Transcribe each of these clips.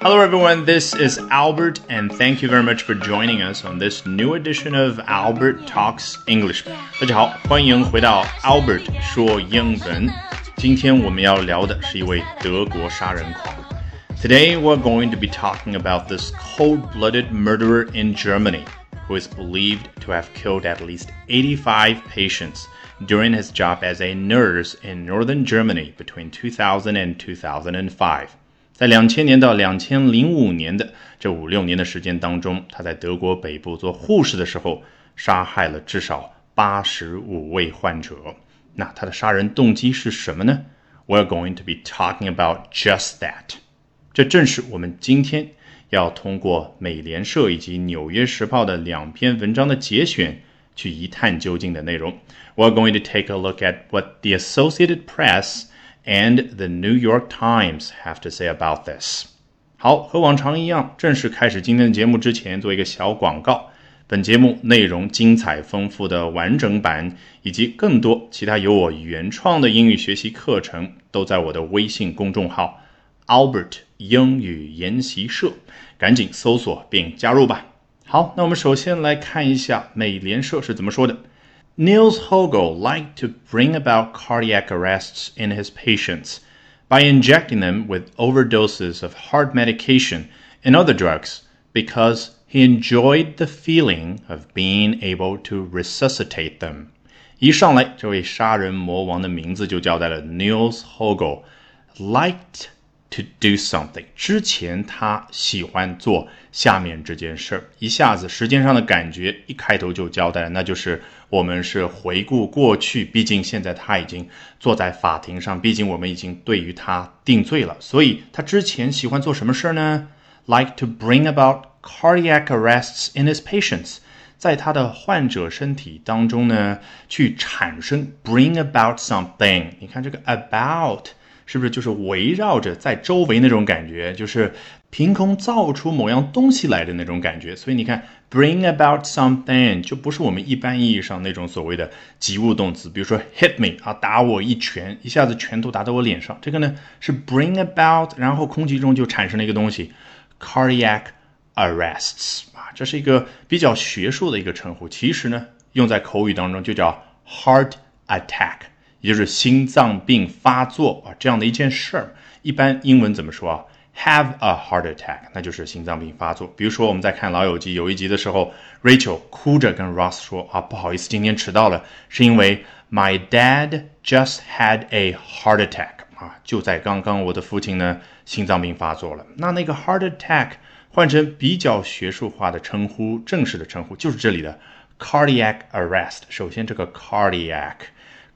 Hello, everyone. This is Albert, and thank you very much for joining us on this new edition of Albert Talks English. 大家好，欢迎回到 Albert 说英文。今天我们要聊的是一位德国杀人狂。Today, we're going to be talking about this cold-blooded murderer in Germany who is believed to have killed at least 85 patients during his job as a nurse in northern Germany between 2000 and 2005. 在两千年到两千零五年的这五六年的时间当中，他在德国北部做护士的时候，杀害了至少八十五位患者。那他的杀人动机是什么呢？We're going to be talking about just that。这正是我们今天要通过美联社以及纽约时报的两篇文章的节选去一探究竟的内容。We're going to take a look at what the Associated Press and the New York Times have to say about this. 好，和往常一样，正式开始今天的节目之前，做一个小广告。本节目内容精彩丰富的完整版，以及更多其他由我原创的英语学习课程，都在我的微信公众号 Albert 英语研习社，赶紧搜索并加入吧。好，那我们首先来看一下美联社是怎么说的。Niels Hogel liked to bring about cardiac arrests in his patients by injecting them with overdoses of heart medication and other drugs because he enjoyed the feeling of being able to resuscitate them. 一上来，这位杀人魔王的名字就叫在了 Niels Hogel liked to do something。之前他喜欢做下面这件事儿，一下子时间上的感觉一开头就交代了，那就是我们是回顾过去，毕竟现在他已经坐在法庭上，毕竟我们已经对于他定罪了，所以他之前喜欢做什么事儿呢？Like to bring about cardiac arrests in his patients，在他的患者身体当中呢，去产生 bring about something。你看这个 about。是不是就是围绕着在周围那种感觉，就是凭空造出某样东西来的那种感觉？所以你看，bring about something 就不是我们一般意义上那种所谓的及物动词，比如说 hit me 啊，打我一拳，一下子拳头打到我脸上，这个呢是 bring about，然后空气中就产生了一个东西，cardiac arrests 啊，这是一个比较学术的一个称呼，其实呢用在口语当中就叫 heart attack。也就是心脏病发作啊，这样的一件事儿，一般英文怎么说啊？Have a heart attack，那就是心脏病发作。比如说我们在看《老友记》有一集的时候，Rachel 哭着跟 Ross 说啊，不好意思，今天迟到了，是因为 My dad just had a heart attack 啊，就在刚刚，我的父亲呢心脏病发作了。那那个 heart attack 换成比较学术化的称呼，正式的称呼就是这里的 cardiac arrest。首先这个 cardiac。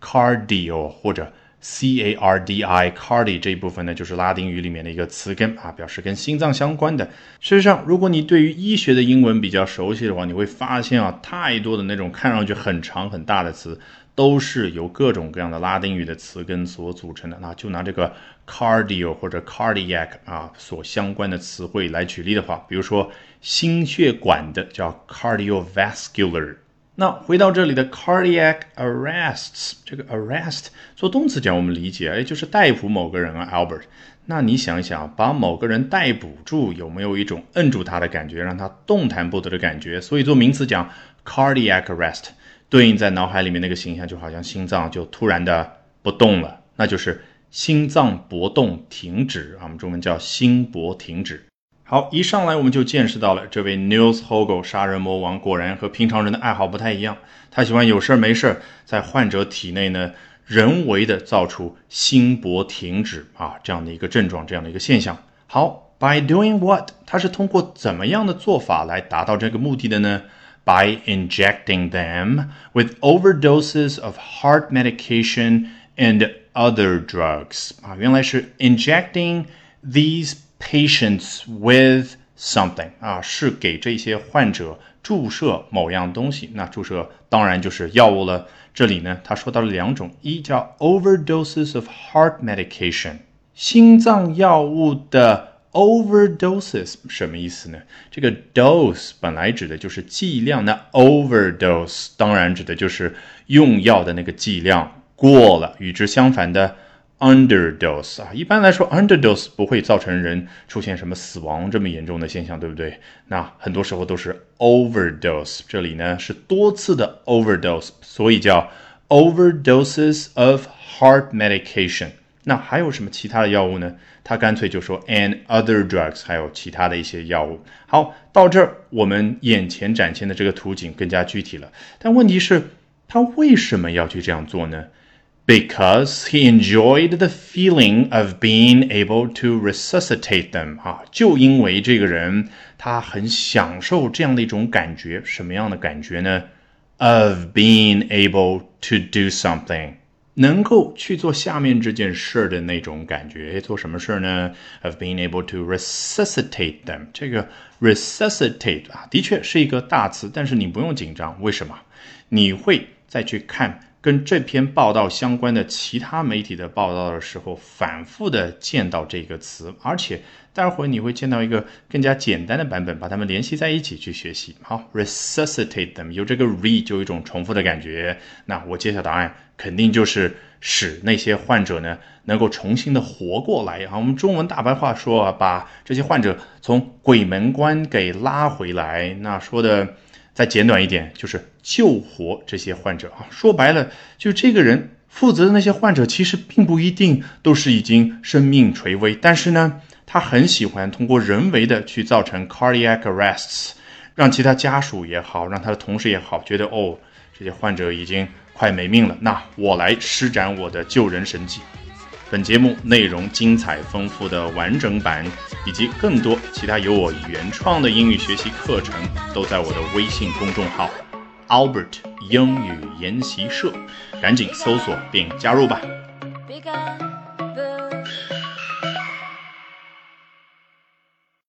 Cardio 或者 c a r d i cardi 这一部分呢，就是拉丁语里面的一个词根啊，表示跟心脏相关的。事实上，如果你对于医学的英文比较熟悉的话，你会发现啊，太多的那种看上去很长很大的词，都是由各种各样的拉丁语的词根所组成的。那就拿这个 cardio 或者 cardiac 啊所相关的词汇来举例的话，比如说心血管的叫 cardiovascular。那回到这里的 cardiac arrests，这个 arrest 做动词讲，我们理解，哎，就是逮捕某个人啊，Albert。那你想一想，把某个人逮捕住，有没有一种摁住他的感觉，让他动弹不得的感觉？所以做名词讲 cardiac arrest，对应在脑海里面那个形象，就好像心脏就突然的不动了，那就是心脏搏动停止啊，我们中文叫心搏停止。好，一上来我们就见识到了这位 Niels h o g e 杀人魔王，果然和平常人的爱好不太一样。他喜欢有事儿没事儿在患者体内呢，人为的造出心搏停止啊这样的一个症状，这样的一个现象。好，by doing what？他是通过怎么样的做法来达到这个目的的呢？By injecting them with overdoses of heart medication and other drugs 啊，原来是 injecting these。Patients with something 啊，是给这些患者注射某样东西。那注射当然就是药物了。这里呢，他说到了两种，一叫 overdoses of heart medication，心脏药物的 overdoses 什么意思呢？这个 dose 本来指的就是剂量，那 overdose 当然指的就是用药的那个剂量过了。与之相反的。Underdose 啊，一般来说 underdose 不会造成人出现什么死亡这么严重的现象，对不对？那很多时候都是 overdose，这里呢是多次的 overdose，所以叫 overdoses of heart medication。那还有什么其他的药物呢？他干脆就说 and other drugs，还有其他的一些药物。好，到这儿我们眼前展现的这个图景更加具体了。但问题是，他为什么要去这样做呢 ？because he enjoyed the feeling of being able to resuscitate them 啊，就因为这个人他很享受这样的一种感觉，什么样的感觉呢？Of being able to do something，能够去做下面这件事的那种感觉。做什么事呢？Of being able to resuscitate them，这个 resuscitate 啊，的确是一个大词，但是你不用紧张，为什么？你会再去看。 跟这篇报道相关的其他媒体的报道的时候，反复的见到这个词，而且待会儿你会见到一个更加简单的版本，把它们联系在一起去学习。好，resuscitate them，有这个 re 就有一种重复的感觉。那我揭晓答案，肯定就是使那些患者呢能够重新的活过来。啊，我们中文大白话说啊，把这些患者从鬼门关给拉回来。那说的。再简短一点，就是救活这些患者啊。说白了，就这个人负责的那些患者，其实并不一定都是已经生命垂危，但是呢，他很喜欢通过人为的去造成 cardiac arrests，让其他家属也好，让他的同事也好，觉得哦，这些患者已经快没命了，那我来施展我的救人神技。本节目内容精彩丰富的完整版，以及更多其他由我原创的英语学习课程，都在我的微信公众号 Albert 英语研习社，赶紧搜索并加入吧。